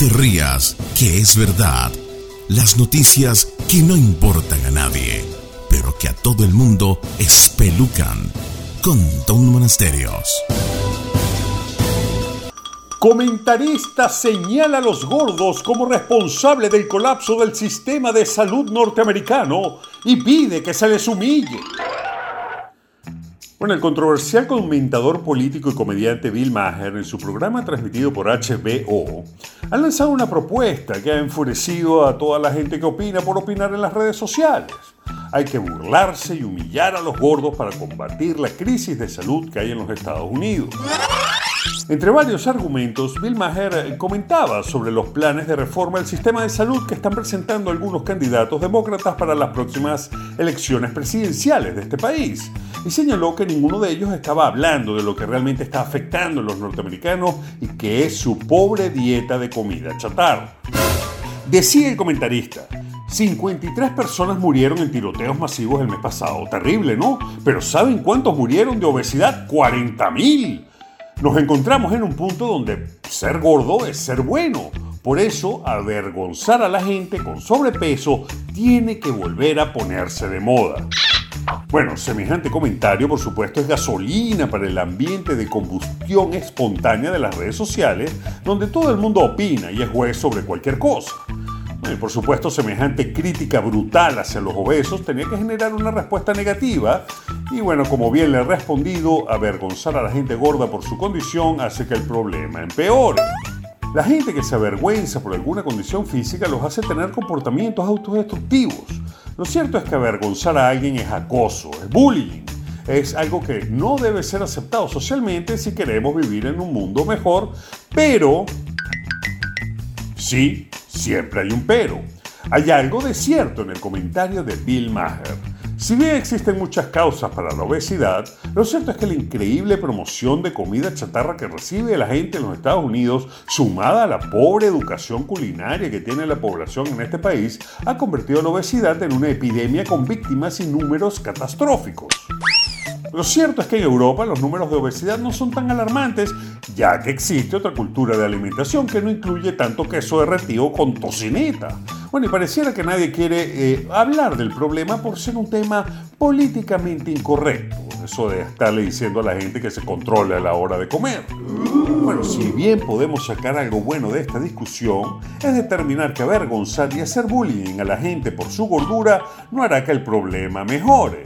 te rías, que es verdad. Las noticias que no importan a nadie, pero que a todo el mundo espelucan. Con Don Monasterios. Comentarista señala a los gordos como responsable del colapso del sistema de salud norteamericano y pide que se les humille. Bueno, el controversial comentador político y comediante Bill Maher, en su programa transmitido por HBO, ha lanzado una propuesta que ha enfurecido a toda la gente que opina por opinar en las redes sociales. Hay que burlarse y humillar a los gordos para combatir la crisis de salud que hay en los Estados Unidos. Entre varios argumentos, Bill Maher eh, comentaba sobre los planes de reforma del sistema de salud que están presentando algunos candidatos demócratas para las próximas elecciones presidenciales de este país y señaló que ninguno de ellos estaba hablando de lo que realmente está afectando a los norteamericanos y que es su pobre dieta de comida chatarra. Decía el comentarista, 53 personas murieron en tiroteos masivos el mes pasado. Terrible, ¿no? Pero ¿saben cuántos murieron de obesidad? 40.000 nos encontramos en un punto donde ser gordo es ser bueno. Por eso, avergonzar a la gente con sobrepeso tiene que volver a ponerse de moda. Bueno, semejante comentario por supuesto es gasolina para el ambiente de combustión espontánea de las redes sociales, donde todo el mundo opina y es juez sobre cualquier cosa. Y por supuesto, semejante crítica brutal hacia los obesos tenía que generar una respuesta negativa. Y bueno, como bien le he respondido, avergonzar a la gente gorda por su condición hace que el problema empeore. La gente que se avergüenza por alguna condición física los hace tener comportamientos autodestructivos. Lo cierto es que avergonzar a alguien es acoso, es bullying. Es algo que no debe ser aceptado socialmente si queremos vivir en un mundo mejor, pero sí Siempre hay un pero. Hay algo de cierto en el comentario de Bill Maher. Si bien existen muchas causas para la obesidad, lo cierto es que la increíble promoción de comida chatarra que recibe la gente en los Estados Unidos, sumada a la pobre educación culinaria que tiene la población en este país, ha convertido la obesidad en una epidemia con víctimas y números catastróficos. Lo cierto es que en Europa los números de obesidad no son tan alarmantes, ya que existe otra cultura de alimentación que no incluye tanto queso derretido con tocineta. Bueno, y pareciera que nadie quiere eh, hablar del problema por ser un tema políticamente incorrecto. Eso de estarle diciendo a la gente que se controle a la hora de comer. Bueno, si bien podemos sacar algo bueno de esta discusión, es determinar que avergonzar y hacer bullying a la gente por su gordura no hará que el problema mejore.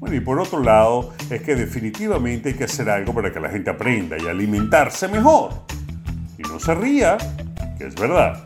Bueno, y por otro lado, es que definitivamente hay que hacer algo para que la gente aprenda y alimentarse mejor. Y no se ría, que es verdad.